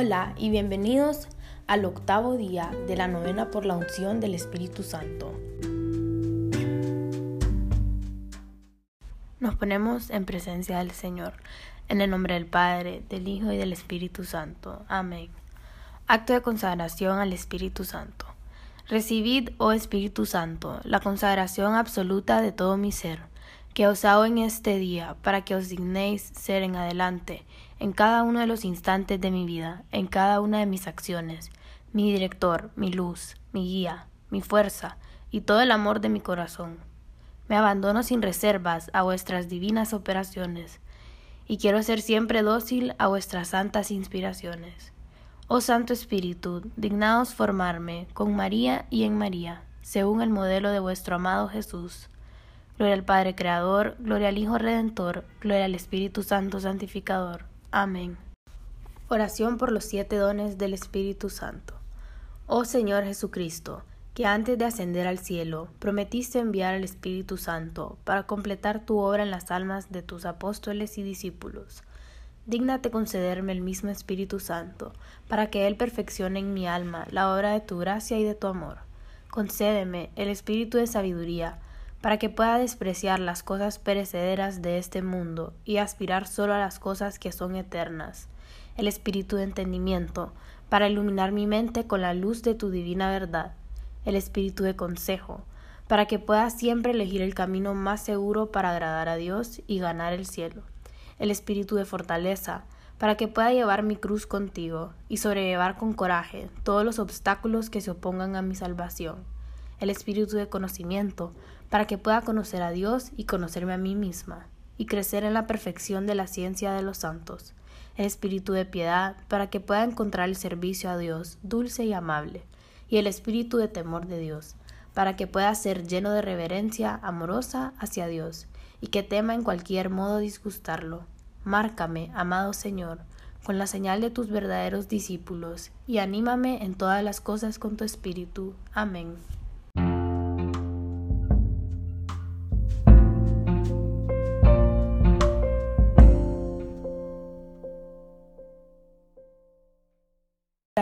Hola y bienvenidos al octavo día de la novena por la unción del Espíritu Santo. Nos ponemos en presencia del Señor, en el nombre del Padre, del Hijo y del Espíritu Santo. Amén. Acto de consagración al Espíritu Santo. Recibid, oh Espíritu Santo, la consagración absoluta de todo mi ser que os hago en este día, para que os dignéis ser en adelante, en cada uno de los instantes de mi vida, en cada una de mis acciones, mi director, mi luz, mi guía, mi fuerza y todo el amor de mi corazón. Me abandono sin reservas a vuestras divinas operaciones, y quiero ser siempre dócil a vuestras santas inspiraciones. Oh Santo Espíritu, dignaos formarme con María y en María, según el modelo de vuestro amado Jesús Gloria al Padre Creador, gloria al Hijo Redentor, gloria al Espíritu Santo Santificador. Amén. Oración por los siete dones del Espíritu Santo. Oh Señor Jesucristo, que antes de ascender al cielo prometiste enviar al Espíritu Santo para completar tu obra en las almas de tus apóstoles y discípulos. Dígnate concederme el mismo Espíritu Santo, para que Él perfeccione en mi alma la obra de tu gracia y de tu amor. Concédeme el Espíritu de sabiduría, para que pueda despreciar las cosas perecederas de este mundo y aspirar solo a las cosas que son eternas, el espíritu de entendimiento, para iluminar mi mente con la luz de tu divina verdad, el espíritu de consejo, para que pueda siempre elegir el camino más seguro para agradar a Dios y ganar el cielo, el espíritu de fortaleza, para que pueda llevar mi cruz contigo y sobrellevar con coraje todos los obstáculos que se opongan a mi salvación el espíritu de conocimiento, para que pueda conocer a Dios y conocerme a mí misma, y crecer en la perfección de la ciencia de los santos, el espíritu de piedad, para que pueda encontrar el servicio a Dios dulce y amable, y el espíritu de temor de Dios, para que pueda ser lleno de reverencia amorosa hacia Dios, y que tema en cualquier modo disgustarlo. Márcame, amado Señor, con la señal de tus verdaderos discípulos, y anímame en todas las cosas con tu espíritu. Amén.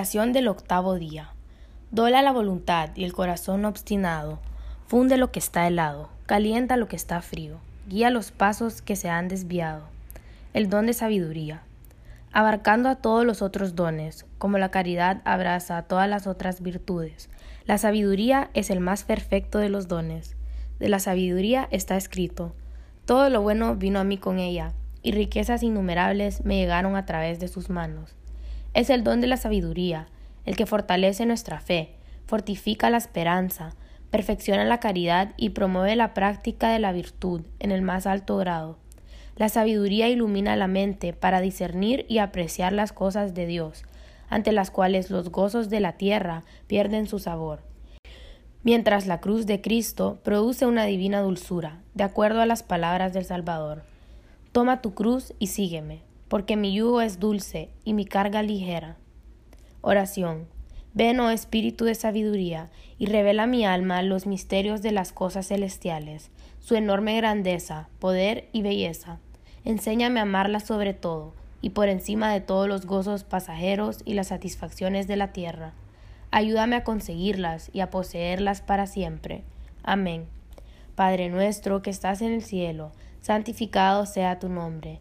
Oración del octavo día. Dola la voluntad y el corazón obstinado. Funde lo que está helado, calienta lo que está frío, guía los pasos que se han desviado. El don de sabiduría. Abarcando a todos los otros dones, como la caridad abraza a todas las otras virtudes. La sabiduría es el más perfecto de los dones. De la sabiduría está escrito, todo lo bueno vino a mí con ella, y riquezas innumerables me llegaron a través de sus manos. Es el don de la sabiduría, el que fortalece nuestra fe, fortifica la esperanza, perfecciona la caridad y promueve la práctica de la virtud en el más alto grado. La sabiduría ilumina la mente para discernir y apreciar las cosas de Dios, ante las cuales los gozos de la tierra pierden su sabor. Mientras la cruz de Cristo produce una divina dulzura, de acuerdo a las palabras del Salvador. Toma tu cruz y sígueme porque mi yugo es dulce y mi carga ligera. Oración. Ven, oh Espíritu de sabiduría, y revela a mi alma los misterios de las cosas celestiales, su enorme grandeza, poder y belleza. Enséñame a amarla sobre todo, y por encima de todos los gozos pasajeros y las satisfacciones de la tierra. Ayúdame a conseguirlas y a poseerlas para siempre. Amén. Padre nuestro que estás en el cielo, santificado sea tu nombre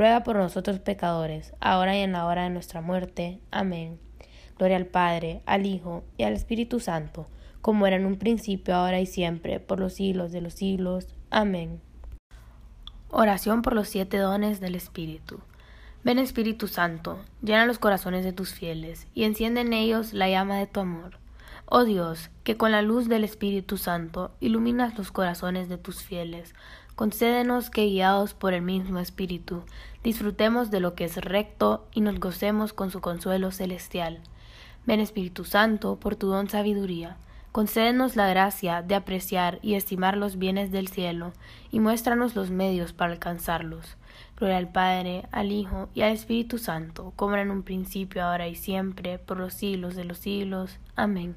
ruega por nosotros pecadores, ahora y en la hora de nuestra muerte. Amén. Gloria al Padre, al Hijo y al Espíritu Santo, como era en un principio, ahora y siempre, por los siglos de los siglos. Amén. Oración por los siete dones del Espíritu. Ven Espíritu Santo, llena los corazones de tus fieles, y enciende en ellos la llama de tu amor. Oh Dios, que con la luz del Espíritu Santo iluminas los corazones de tus fieles, concédenos que guiados por el mismo Espíritu, disfrutemos de lo que es recto y nos gocemos con su consuelo celestial. Ven Espíritu Santo, por tu don sabiduría, concédenos la gracia de apreciar y estimar los bienes del cielo, y muéstranos los medios para alcanzarlos. Gloria al Padre, al Hijo y al Espíritu Santo, como era en un principio, ahora y siempre, por los siglos de los siglos. Amén.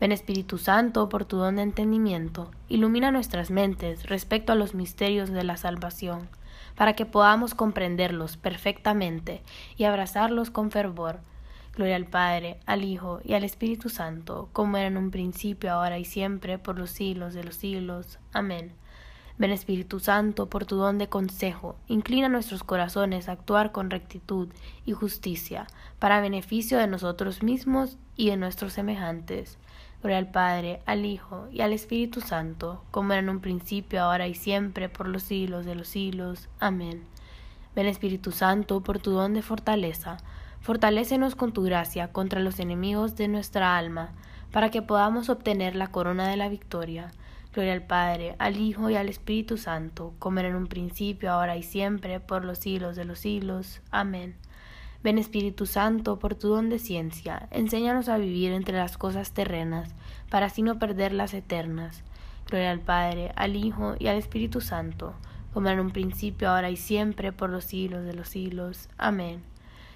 Ven Espíritu Santo, por tu don de entendimiento, ilumina nuestras mentes respecto a los misterios de la salvación, para que podamos comprenderlos perfectamente y abrazarlos con fervor. Gloria al Padre, al Hijo y al Espíritu Santo, como era en un principio, ahora y siempre, por los siglos de los siglos. Amén. Ven Espíritu Santo, por tu don de consejo, inclina nuestros corazones a actuar con rectitud y justicia, para beneficio de nosotros mismos y de nuestros semejantes. Gloria al Padre, al Hijo y al Espíritu Santo, como era en un principio, ahora y siempre, por los siglos de los siglos. Amén. Ven Espíritu Santo, por tu don de fortaleza, fortalécenos con tu gracia contra los enemigos de nuestra alma, para que podamos obtener la corona de la victoria. Gloria al Padre, al Hijo y al Espíritu Santo, como era en un principio, ahora y siempre, por los siglos de los siglos. Amén. Ven Espíritu Santo, por tu don de ciencia, enséñanos a vivir entre las cosas terrenas, para así no perder las eternas. Gloria al Padre, al Hijo y al Espíritu Santo, como en un principio, ahora y siempre, por los siglos de los siglos. Amén.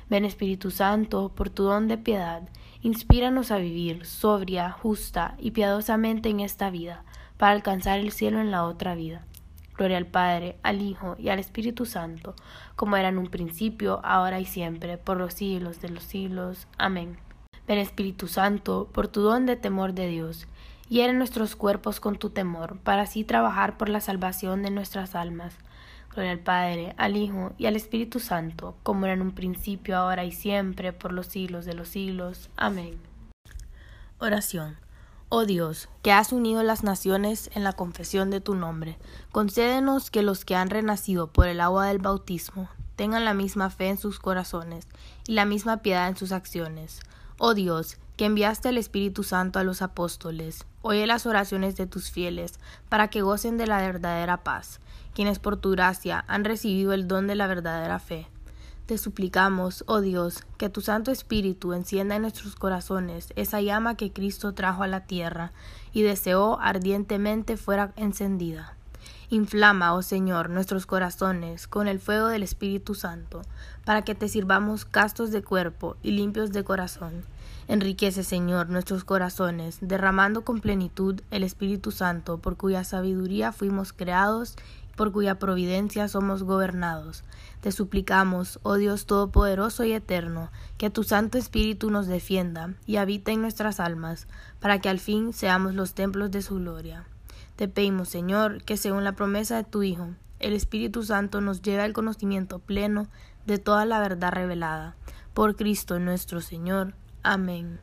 Ven Espíritu Santo, por tu don de piedad, inspíranos a vivir sobria, justa y piadosamente en esta vida, para alcanzar el cielo en la otra vida. Gloria al Padre, al Hijo y al Espíritu Santo, como era en un principio, ahora y siempre, por los siglos de los siglos. Amén. Ven Espíritu Santo, por tu don de temor de Dios, hiere nuestros cuerpos con tu temor, para así trabajar por la salvación de nuestras almas. Gloria al Padre, al Hijo y al Espíritu Santo, como era en un principio, ahora y siempre, por los siglos de los siglos. Amén. Oración. Oh Dios, que has unido las naciones en la confesión de tu nombre, concédenos que los que han renacido por el agua del bautismo tengan la misma fe en sus corazones y la misma piedad en sus acciones. Oh Dios, que enviaste el Espíritu Santo a los apóstoles, oye las oraciones de tus fieles, para que gocen de la verdadera paz, quienes por tu gracia han recibido el don de la verdadera fe. Te suplicamos, oh Dios, que tu Santo Espíritu encienda en nuestros corazones esa llama que Cristo trajo a la tierra y deseó ardientemente fuera encendida. Inflama, oh Señor, nuestros corazones con el fuego del Espíritu Santo, para que te sirvamos castos de cuerpo y limpios de corazón. Enriquece, Señor, nuestros corazones, derramando con plenitud el Espíritu Santo, por cuya sabiduría fuimos creados por cuya providencia somos gobernados. Te suplicamos, oh Dios Todopoderoso y Eterno, que tu Santo Espíritu nos defienda y habita en nuestras almas, para que al fin seamos los templos de su gloria. Te pedimos, Señor, que según la promesa de tu Hijo, el Espíritu Santo nos lleve al conocimiento pleno de toda la verdad revelada. Por Cristo nuestro Señor. Amén.